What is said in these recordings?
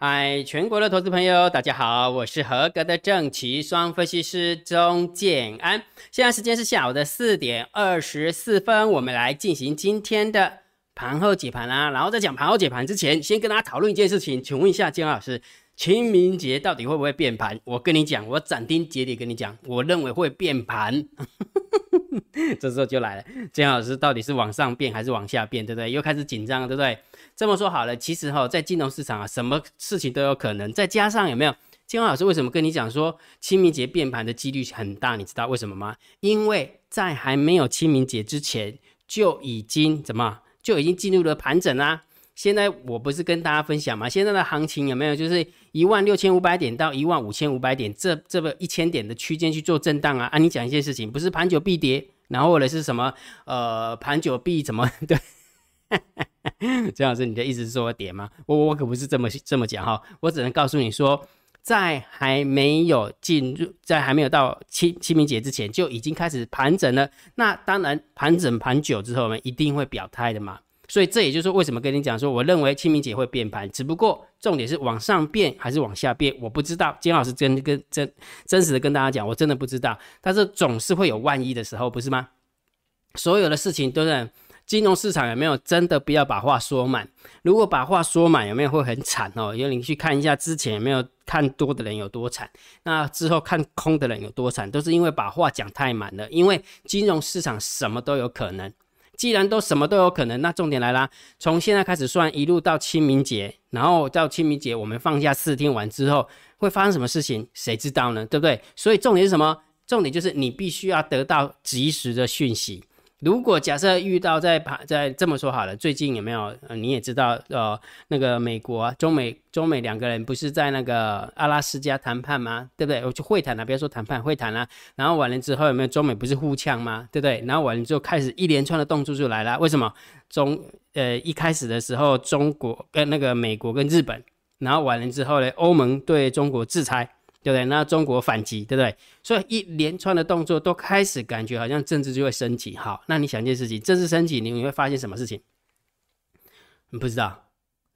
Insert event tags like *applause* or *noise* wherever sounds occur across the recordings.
嗨，全国的投资朋友，大家好，我是合格的正奇双分析师钟建安。现在时间是下午的四点二十四分，我们来进行今天的盘后解盘啦。然后在讲盘后解盘之前，先跟大家讨论一件事情，请问一下建老师，清明节到底会不会变盘？我跟你讲，我斩钉截铁跟你讲，我认为会变盘。*laughs* 这时候就来了，金老师到底是往上变还是往下变，对不对？又开始紧张了，对不对？这么说好了，其实哈，在金融市场啊，什么事情都有可能。再加上有没有？金老师为什么跟你讲说清明节变盘的几率很大？你知道为什么吗？因为在还没有清明节之前，就已经怎么就已经进入了盘整啦。现在我不是跟大家分享吗？现在的行情有没有就是一万六千五百点到一万五千五百点这这个一千点的区间去做震荡啊？啊，你讲一件事情，不是盘久必跌，然后或者是什么呃盘久必怎么 *laughs* 对？江老师，你的意思是说跌吗？我我可不是这么这么讲哈，我只能告诉你说，在还没有进入，在还没有到清清明节之前，就已经开始盘整了。那当然，盘整盘久之后，我们一定会表态的嘛。所以这也就是为什么跟你讲说，我认为清明节会变盘，只不过重点是往上变还是往下变，我不知道。金老师真跟真真实的跟大家讲，我真的不知道。但是总是会有万一的时候，不是吗？所有的事情都是。金融市场有没有真的不要把话说满？如果把话说满，有没有会很惨哦？因为你去看一下之前有没有看多的人有多惨，那之后看空的人有多惨，都是因为把话讲太满了。因为金融市场什么都有可能，既然都什么都有可能，那重点来啦，从现在开始算一路到清明节，然后到清明节我们放假四天完之后会发生什么事情，谁知道呢？对不对？所以重点是什么？重点就是你必须要得到及时的讯息。如果假设遇到在盘在这么说好了，最近有没有？你也知道，呃，那个美国中美中美两个人不是在那个阿拉斯加谈判吗？对不对？我就会谈了，不要说谈判，会谈了。然后完了之后有没有中美不是互呛吗？对不对？然后完了之后开始一连串的动作就来了。为什么？中呃一开始的时候，中国跟那个美国跟日本，然后完了之后呢，欧盟对中国制裁。对不对？那中国反击，对不对？所以一连串的动作都开始感觉好像政治就会升级。好，那你想一件事情，政治升级，你你会发现什么事情？你不知道？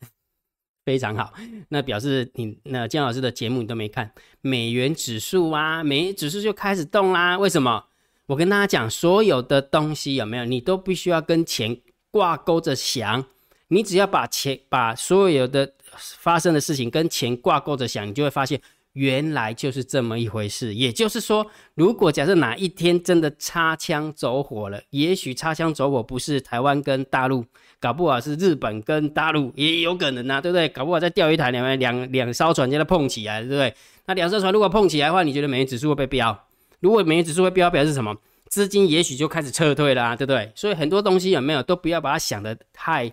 *laughs* 非常好，那表示你那姜老师的节目你都没看，美元指数啊，美元指数就开始动啦。为什么？我跟大家讲，所有的东西有没有，你都必须要跟钱挂钩着想。你只要把钱，把所有的发生的事情跟钱挂钩着想，你就会发现。原来就是这么一回事，也就是说，如果假设哪一天真的擦枪走火了，也许擦枪走火不是台湾跟大陆，搞不好是日本跟大陆也有可能呐，对不对？搞不好在钓鱼台两两两艘船在那碰起来，对不对？那两艘船如果碰起来的话，你觉得美元指数会被飙？如果美元指数会飙，表示什么？资金也许就开始撤退了、啊，对不对？所以很多东西有没有都不要把它想的太。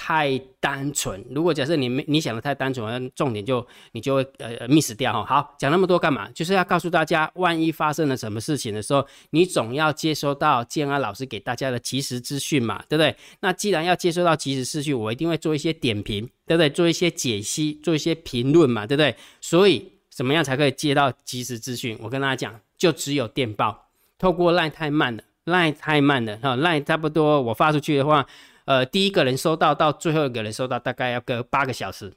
太单纯，如果假设你没你想的太单纯，重点就你就会呃 miss 掉哈。好，讲那么多干嘛？就是要告诉大家，万一发生了什么事情的时候，你总要接收到建安老师给大家的及时资讯嘛，对不对？那既然要接收到及时资讯，我一定会做一些点评，对不对？做一些解析，做一些评论嘛，对不对？所以怎么样才可以接到及时资讯？我跟大家讲，就只有电报，透过 line 太慢了，line 太慢了哈，line 差不多我发出去的话。呃，第一个人收到到最后一个人收到，大概要隔八个小时，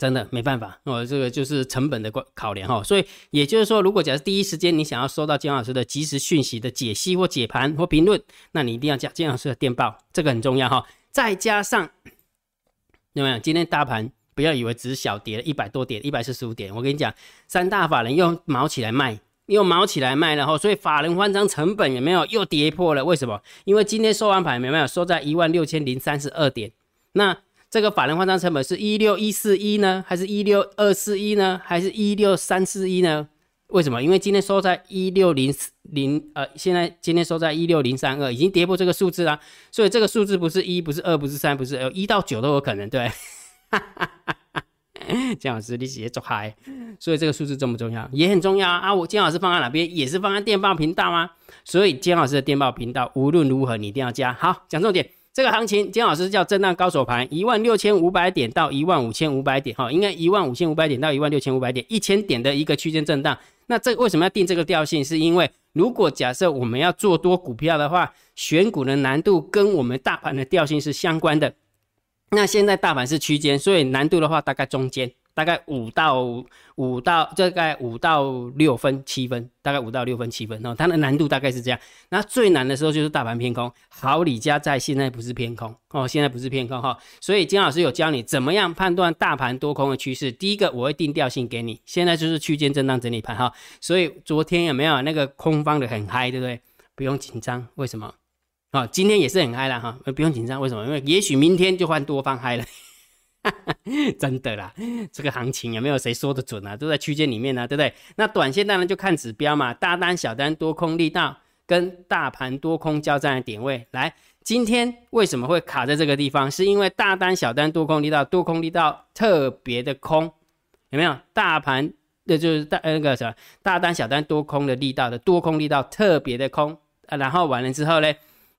真的没办法，哦，这个就是成本的考量哈。所以也就是说，如果假设第一时间你想要收到姜老师的及时讯息的解析或解盘或评论，那你一定要加姜老师的电报，这个很重要哈。再加上有没有？今天大盘不要以为只是小跌了一百多点，一百四十五点，我跟你讲，三大法人又毛起来卖。又毛起来卖了哈，所以法人慌张，成本有没有又跌破了？为什么？因为今天收完盘有没有收在一万六千零三十二点？那这个法人慌张成本是一六一四一呢，还是一六二四一呢，还是一六三四一呢？为什么？因为今天收在一六零零呃，现在今天收在一六零三二，已经跌破这个数字啦。所以这个数字不是一，不是二，不是三，不是呃一到九都有可能，对。*laughs* 姜老师，你直接走嗨，所以这个数字重不重要？也很重要啊！我姜老师放在哪边？也是放在电报频道吗？所以姜老师的电报频道无论如何你一定要加。好，讲重点，这个行情姜老师叫震荡高手盘，一万六千五百点到一万五千五百点，哈，应该一万五千五百点到一万六千五百点，一千点的一个区间震荡。那这为什么要定这个调性？是因为如果假设我们要做多股票的话，选股的难度跟我们大盘的调性是相关的。那现在大盘是区间，所以难度的话大概中间大概五到五到大概五到六分七分，大概五到六分七分哦。它的难度大概是这样。那最难的时候就是大盘偏空。好，李家在现在不是偏空哦，现在不是偏空哈。所以金老师有教你怎么样判断大盘多空的趋势。第一个我会定调性给你，现在就是区间震荡整理盘哈。所以昨天有没有那个空方的很嗨，对不对？不用紧张，为什么？啊，今天也是很嗨了哈，不用紧张，为什么？因为也许明天就换多方嗨了。*laughs* 真的啦，这个行情有没有谁说的准啊？都在区间里面呢，对不对？那短线当然就看指标嘛，大单、小单、多空力道跟大盘多空交战的点位。来，今天为什么会卡在这个地方？是因为大单、小单、多空力道、多空力道特别的空，有没有？大盘那就是大那个什么大单、小单、多空的力道的多空力道特别的空啊。然后完了之后呢，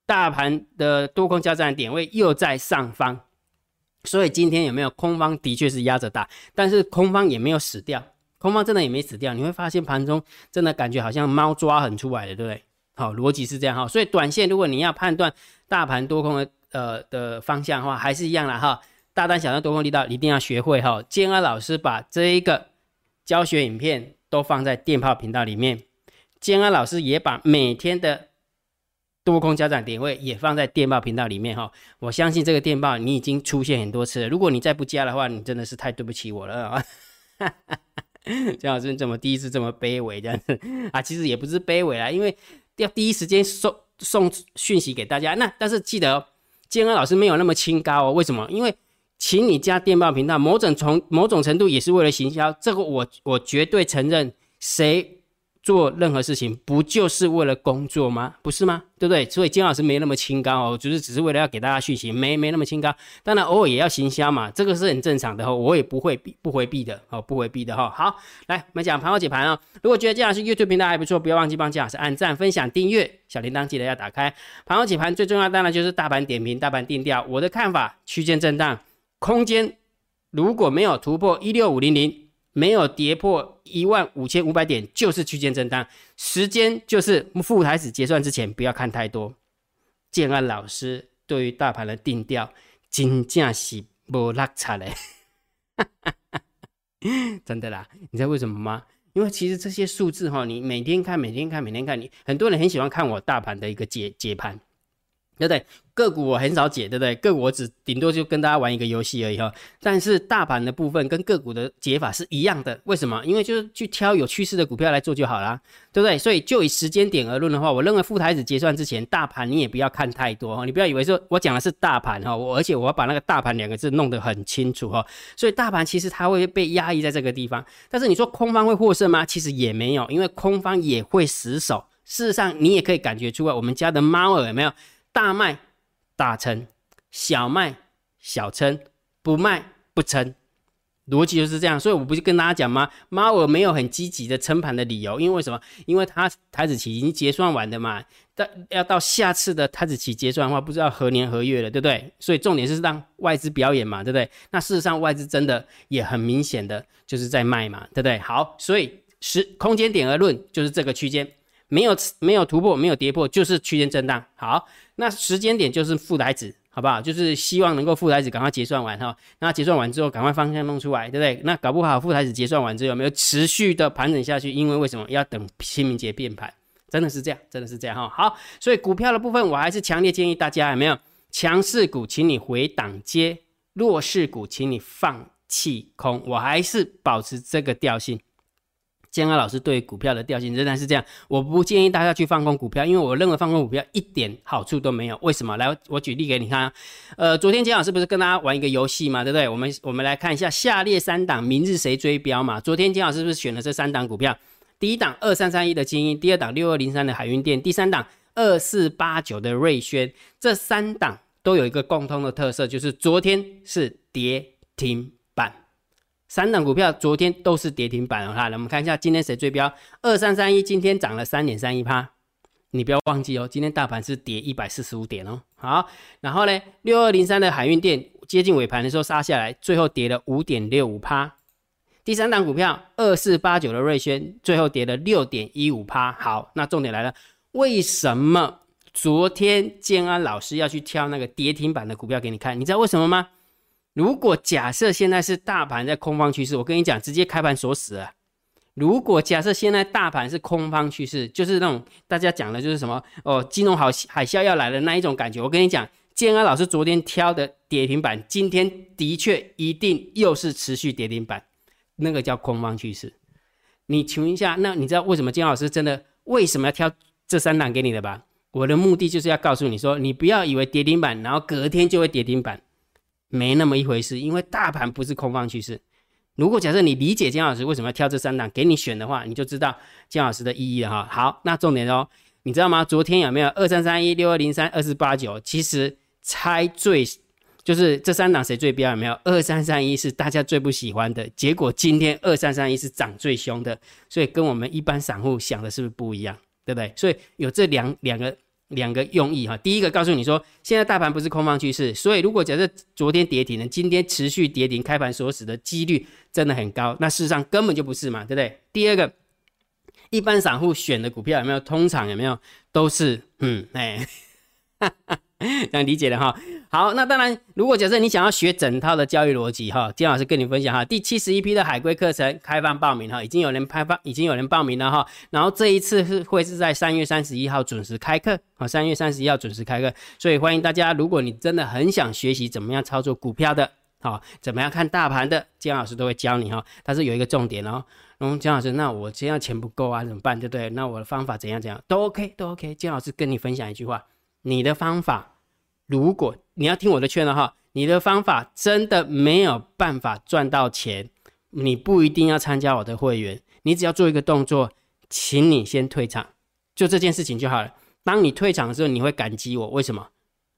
大盘的多空交战点位又在上方。所以今天有没有空方的确是压着打，但是空方也没有死掉，空方真的也没死掉。你会发现盘中真的感觉好像猫抓很出来的，对不对？好，逻辑是这样哈。所以短线如果你要判断大盘多空的呃的方向的话，还是一样啦哈。大单小单多空力道一定要学会哈。建安老师把这一个教学影片都放在电炮频道里面，建安老师也把每天的。多空交战点位也放在电报频道里面哈，我相信这个电报你已经出现很多次了。如果你再不加的话，你真的是太对不起我了啊！*laughs* 江老师怎么第一次这么卑微这样子啊？其实也不是卑微啦，因为要第一时间送送讯息给大家。那但是记得建安老师没有那么清高哦。为什么？因为请你加电报频道，某种从某种程度也是为了行销。这个我我绝对承认。谁？做任何事情不就是为了工作吗？不是吗？对不对？所以金老师没那么清高哦，就是只是为了要给大家讯息，没没那么清高。当然偶尔也要行销嘛，这个是很正常的哈，我也不会避不回避的哦，不回避的哈。好，来我们讲盘后解盘哦。如果觉得金老师 YouTube 频道还不错，不要忘记帮金老师按赞、分享、订阅，小铃铛记得要打开。盘后解盘最重要当然就是大盘点评、大盘定调。我的看法，区间震荡，空间如果没有突破一六五零零。没有跌破一万五千五百点，就是区间震荡。时间就是副台子结算之前，不要看太多。建安老师对于大盘的定调，真正是无落差嘞，*laughs* 真的啦。你知道为什么吗？因为其实这些数字哈，你每天看，每天看，每天看，你很多人很喜欢看我大盘的一个解解盘。对不对？个股我很少解，对不对？个股我只顶多就跟大家玩一个游戏而已哈。但是大盘的部分跟个股的解法是一样的，为什么？因为就是去挑有趋势的股票来做就好啦，对不对？所以就以时间点而论的话，我认为副台子结算之前，大盘你也不要看太多哈，你不要以为说我讲的是大盘哈，我而且我要把那个大盘两个字弄得很清楚哈。所以大盘其实它会被压抑在这个地方，但是你说空方会获胜吗？其实也没有，因为空方也会死守。事实上你也可以感觉出来，我们家的猫儿有没有？大卖大撑，小卖小撑，不卖不撑，逻辑就是这样。所以我不是跟大家讲吗？妈，我没有很积极的撑盘的理由，因为什么？因为它台子期已经结算完的嘛，但要到下次的台子期结算的话，不知道何年何月了，对不对？所以重点是让外资表演嘛，对不对？那事实上外资真的也很明显的就是在卖嘛，对不对？好，所以时空间点而论，就是这个区间。没有没有突破，没有跌破，就是区间震荡。好，那时间点就是负台子，好不好？就是希望能够负台子赶快结算完哈。那结算完之后，赶快方向弄出来，对不对？那搞不好负台子结算完之后，有没有持续的盘整下去？因为为什么要等清明节变盘？真的是这样，真的是这样哈。好，所以股票的部分，我还是强烈建议大家，有没有强势股，请你回档接；弱势股，请你放弃空。我还是保持这个调性。建安老师对股票的调性仍然是这样，我不建议大家去放空股票，因为我认为放空股票一点好处都没有。为什么？来，我举例给你看。呃，昨天建老师不是跟大家玩一个游戏嘛，对不对？我们我们来看一下下列三档明日谁追标嘛？昨天建老师不是选了这三档股票？第一档二三三一的精英，第二档六二零三的海运店，第三档二四八九的瑞轩。这三档都有一个共通的特色，就是昨天是跌停。三档股票昨天都是跌停板哈，来我们看一下今天谁追标？二三三一今天涨了三点三一趴，你不要忘记哦，今天大盘是跌一百四十五点哦。好，然后呢，六二零三的海运店接近尾盘的时候杀下来，最后跌了五点六五趴。第三档股票二四八九的瑞轩最后跌了六点一五趴。好，那重点来了，为什么昨天建安老师要去挑那个跌停板的股票给你看？你知道为什么吗？如果假设现在是大盘在空方趋势，我跟你讲，直接开盘锁死了。如果假设现在大盘是空方趋势，就是那种大家讲的就是什么哦，金融好海啸要来的那一种感觉。我跟你讲，建安老师昨天挑的跌停板，今天的确一定又是持续跌停板，那个叫空方趋势。你请问一下，那你知道为什么建安老师真的为什么要挑这三档给你的吧？我的目的就是要告诉你说，你不要以为跌停板，然后隔天就会跌停板。没那么一回事，因为大盘不是空方趋势。如果假设你理解姜老师为什么要挑这三档给你选的话，你就知道姜老师的意义了哈。好，那重点哦，你知道吗？昨天有没有二三三一六二零三二四八九？其实猜最就是这三档谁最标有没有？二三三一是大家最不喜欢的，结果今天二三三一是涨最凶的，所以跟我们一般散户想的是不是不一样？对不对？所以有这两两个。两个用意哈，第一个告诉你说，现在大盘不是空方趋势，所以如果假设昨天跌停了，今天持续跌停，开盘锁死的几率真的很高，那事实上根本就不是嘛，对不对？第二个，一般散户选的股票有没有？通常有没有都是嗯哎。*laughs* 这样理解的哈，好，那当然，如果假设你想要学整套的交易逻辑哈，金老师跟你分享哈，第七十一批的海龟课程开放报名哈，已经有人开放，已经有人报名了哈，然后这一次是会是在三月三十一号准时开课啊，三月三十一号准时开课，所以欢迎大家，如果你真的很想学习怎么样操作股票的，好，怎么样看大盘的，金老师都会教你哈，但是有一个重点哦，嗯，金老师，那我现在钱不够啊，怎么办？对不对？那我的方法怎样怎样都 OK，都 OK，金老师跟你分享一句话，你的方法。如果你要听我的劝的话，你的方法真的没有办法赚到钱，你不一定要参加我的会员，你只要做一个动作，请你先退场，就这件事情就好了。当你退场的时候，你会感激我，为什么？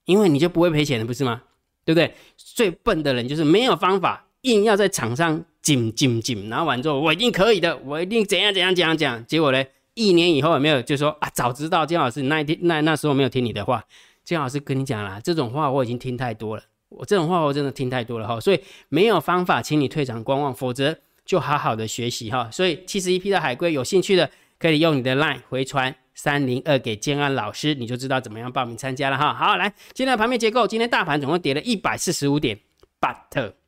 因为你就不会赔钱了，不是吗？对不对？最笨的人就是没有方法，硬要在场上紧紧紧，拿完之后我一定可以的，我一定怎样怎样怎样讲，结果呢，一年以后有没有就说啊，早知道金老师那一天那那时候没有听你的话。金老师跟你讲啦，这种话我已经听太多了，我这种话我真的听太多了哈，所以没有方法，请你退场观望，否则就好好的学习哈。所以七十一批的海龟有兴趣的，可以用你的 line 回传三零二给建安老师，你就知道怎么样报名参加了哈。好，来，今天的盘面结构，今天大盘总共跌了一百四十五点，but。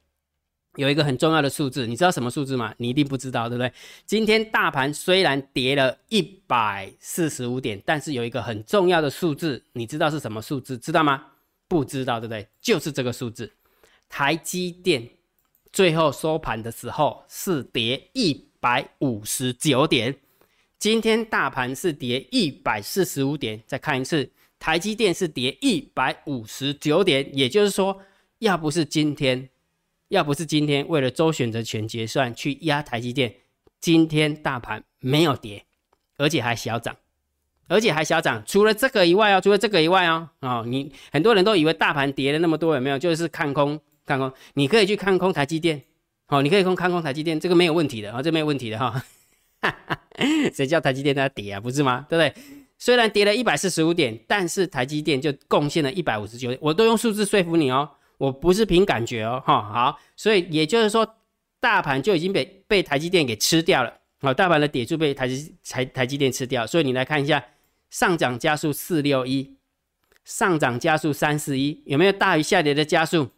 有一个很重要的数字，你知道什么数字吗？你一定不知道，对不对？今天大盘虽然跌了一百四十五点，但是有一个很重要的数字，你知道是什么数字？知道吗？不知道，对不对？就是这个数字。台积电最后收盘的时候是跌一百五十九点，今天大盘是跌一百四十五点。再看一次，台积电是跌一百五十九点，也就是说，要不是今天。要不是今天为了周选择权结算去压台积电，今天大盘没有跌，而且还小涨，而且还小涨。除了这个以外哦，除了这个以外哦，哦，你很多人都以为大盘跌了那么多，有没有？就是看空，看空。你可以去看空台积电，哦，你可以空看空台积电，这个没有问题的啊，这没有问题的哈。*laughs* 谁叫台积电在跌啊？不是吗？对不对？虽然跌了一百四十五点，但是台积电就贡献了一百五十九点，我都用数字说服你哦。我不是凭感觉哦，哈好，所以也就是说，大盘就已经被被台积电给吃掉了，好，大盘的点数被台积台台积电吃掉，所以你来看一下，上涨加速四六一，上涨加速三四一，有没有大于下跌的加速？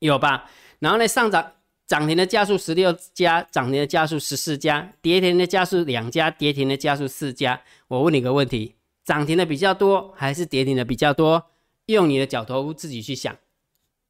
有吧？然后呢，上涨涨停的加速十六家，涨停的加速十四家，跌停的加速两家，跌停的加速四家。我问你个问题，涨停的比较多还是跌停的比较多？用你的脚头自己去想。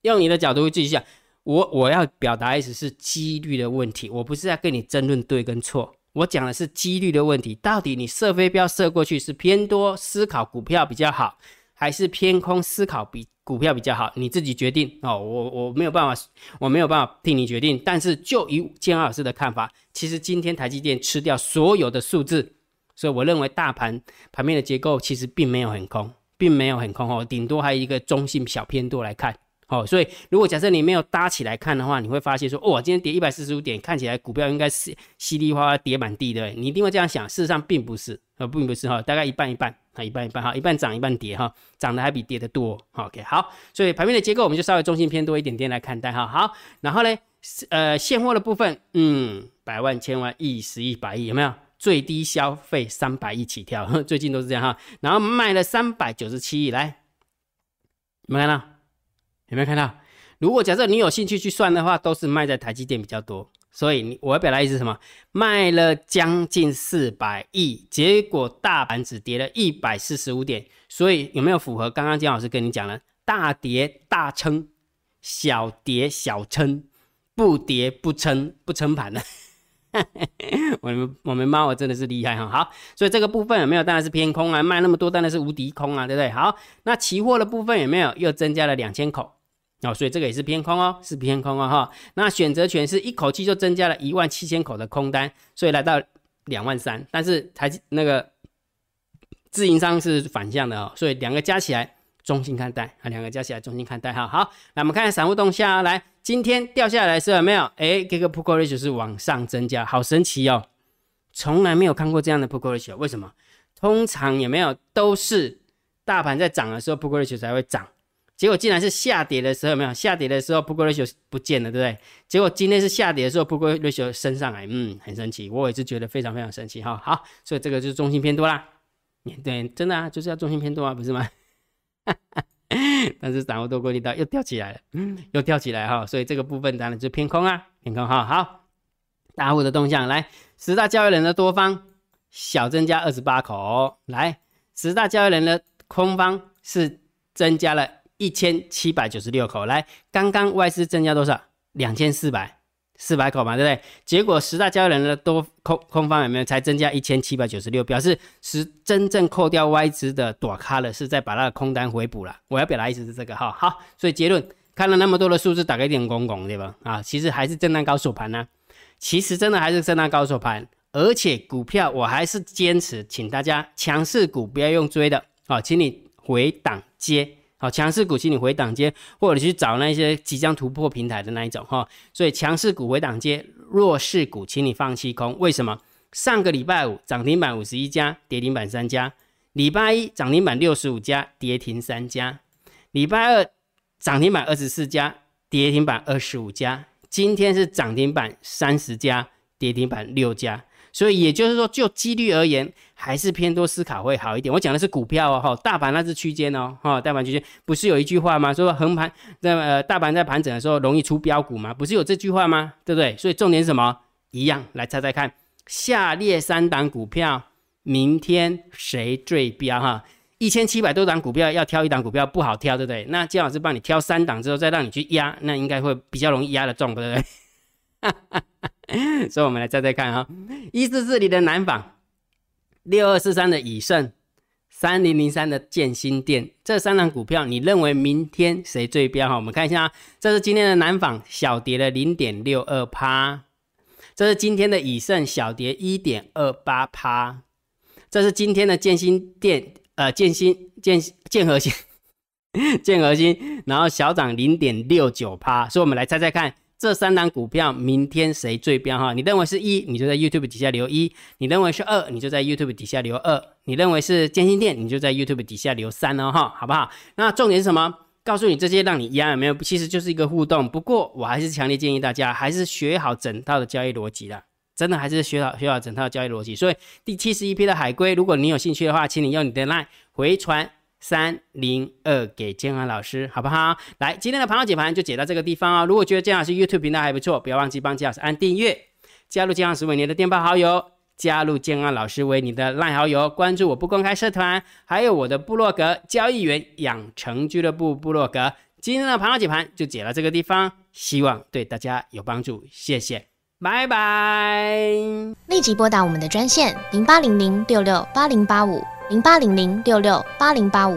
用你的角度去想，我我要表达意思是几率的问题，我不是在跟你争论对跟错，我讲的是几率的问题。到底你射飞镖射过去是偏多思考股票比较好，还是偏空思考比股票比较好？你自己决定哦。我我没有办法，我没有办法替你决定。但是就以建安老师的看法，其实今天台积电吃掉所有的数字，所以我认为大盘盘面的结构其实并没有很空，并没有很空哦，顶多还有一个中性小偏多来看。好，所以如果假设你没有搭起来看的话，你会发现说，哦，今天跌一百四十五点，看起来股票应该是稀里哗啦跌满地的，你一定会这样想。事实上并不是，呃，并不是哈，大概一半一半，啊，一半一半哈，一半涨一半跌哈，涨的还比跌的多。OK，好，所以盘面的结构我们就稍微中性偏多一点点来看待哈。好，然后呢，呃，现货的部分，嗯，百万、千万、亿、十亿、百亿，有没有？最低消费三百亿起跳，最近都是这样哈。然后卖了三百九十七亿，来，有没有看到？有没有看到？如果假设你有兴趣去算的话，都是卖在台积电比较多。所以你我要表达意思是什么？卖了将近四百亿，结果大盘只跌了一百四十五点。所以有没有符合刚刚姜老师跟你讲了？大跌大撑，小跌小撑，不跌不撑不撑盘的。*laughs* 我们我们猫我真的是厉害哈。好，所以这个部分有没有？当然是偏空啊，卖那么多当然是无敌空啊，对不对？好，那期货的部分有没有？又增加了两千口。哦，所以这个也是偏空哦，是偏空哦哈。那选择权是一口气就增加了一万七千口的空单，所以来到两万三。但是台那个自营商是反向的哦，所以两个加起来中性看待啊，两个加起来中性看待哈。好，那我们看下散户动向，来，今天掉下来是有没有？哎，这个 put c o ratio 是往上增加，好神奇哦，从来没有看过这样的 put c o ratio，为什么？通常有没有都是大盘在涨的时候 put c o ratio 才会涨。结果竟然是下跌的时候，没有下跌的时候，不过 ratio 不见了，对不对？结果今天是下跌的时候，不过 ratio 升上来，嗯，很神奇，我也是觉得非常非常神奇哈。好，所以这个就是中心偏多啦，对，真的啊，就是要中心偏多啊，不是吗？但是掌握多过力道又掉起来了，嗯，又跳起来哈，所以这个部分当然就偏空啊，偏空哈。好，大户的动向来，十大交易人的多方小增加二十八口，来，十大交易人的空方是增加了。一千七百九十六口，来，刚刚外资增加多少？两千四百四百口嘛，对不对？结果十大交易人的多空空方有没有才增加一千七百九十六？表示是真正扣掉外资的躲开了，是在把那个空单回补了。我要表达意思是这个哈。好，所以结论看了那么多的数字，打开一点公公对吧？啊，其实还是震荡高手盘呢。其实真的还是震荡高手盘，而且股票我还是坚持，请大家强势股不要用追的啊，请你回档接。好，强势股请你回档接，或者去找那些即将突破平台的那一种哈。所以强势股回档接，弱势股请你放弃空。为什么？上个礼拜五涨停板五十一家，跌停板三家；礼拜一涨停板六十五家，跌停三家；礼拜二涨停板二十四家，跌停板二十五家；今天是涨停板三十家，跌停板六家。所以也就是说，就几率而言，还是偏多思考会好一点。我讲的是股票哦，哈，大盘那是区间哦，哈，大盘区间不是有一句话吗？说横盘在呃大盘在盘整的时候容易出标股吗？不是有这句话吗？对不对？所以重点是什么？一样，来猜猜看，下列三档股票明天谁最标？哈，一千七百多档股票要挑一档股票不好挑，对不对？那姜老师帮你挑三档之后，再让你去压，那应该会比较容易压得中，对不对？*laughs* *laughs* 所以，我们来猜猜看哈，一四四里的南纺，六二四三的以盛，三零零三的建新店，这三档股票，你认为明天谁最标？哈？我们看一下，这是今天的南纺小跌了零点六二趴，这是今天的以盛小跌一点二八趴，这是今天的建新店，呃，建新建建和新 *laughs* 建和新，然后小涨零点六九趴，所以我们来猜猜看。这三档股票明天谁最标哈？你认为是一，你就在 YouTube 底下留一；你认为是二，你就在 YouTube 底下留二；你认为是建新店，你就在 YouTube 底下留三哦哈，好不好？那重点是什么？告诉你这些让你压有没有？其实就是一个互动。不过我还是强烈建议大家，还是学好整套的交易逻辑的，真的还是学好学好整套的交易逻辑。所以第七十一批的海龟，如果你有兴趣的话，请你用你的 LINE 回传。三零二给建安老师，好不好？来，今天的盘后解盘就解到这个地方哦。如果觉得建老师 YouTube 频道还不错，不要忘记帮建老师按订阅，加入建老师为你的电报好友，加入建安老师为你的赖好友，关注我不公开社团，还有我的部落格交易员养成俱乐部部落格。今天的盘后解盘就解到这个地方，希望对大家有帮助，谢谢，拜拜。立即拨打我们的专线零八零零六六八零八五。零八零零六六八零八五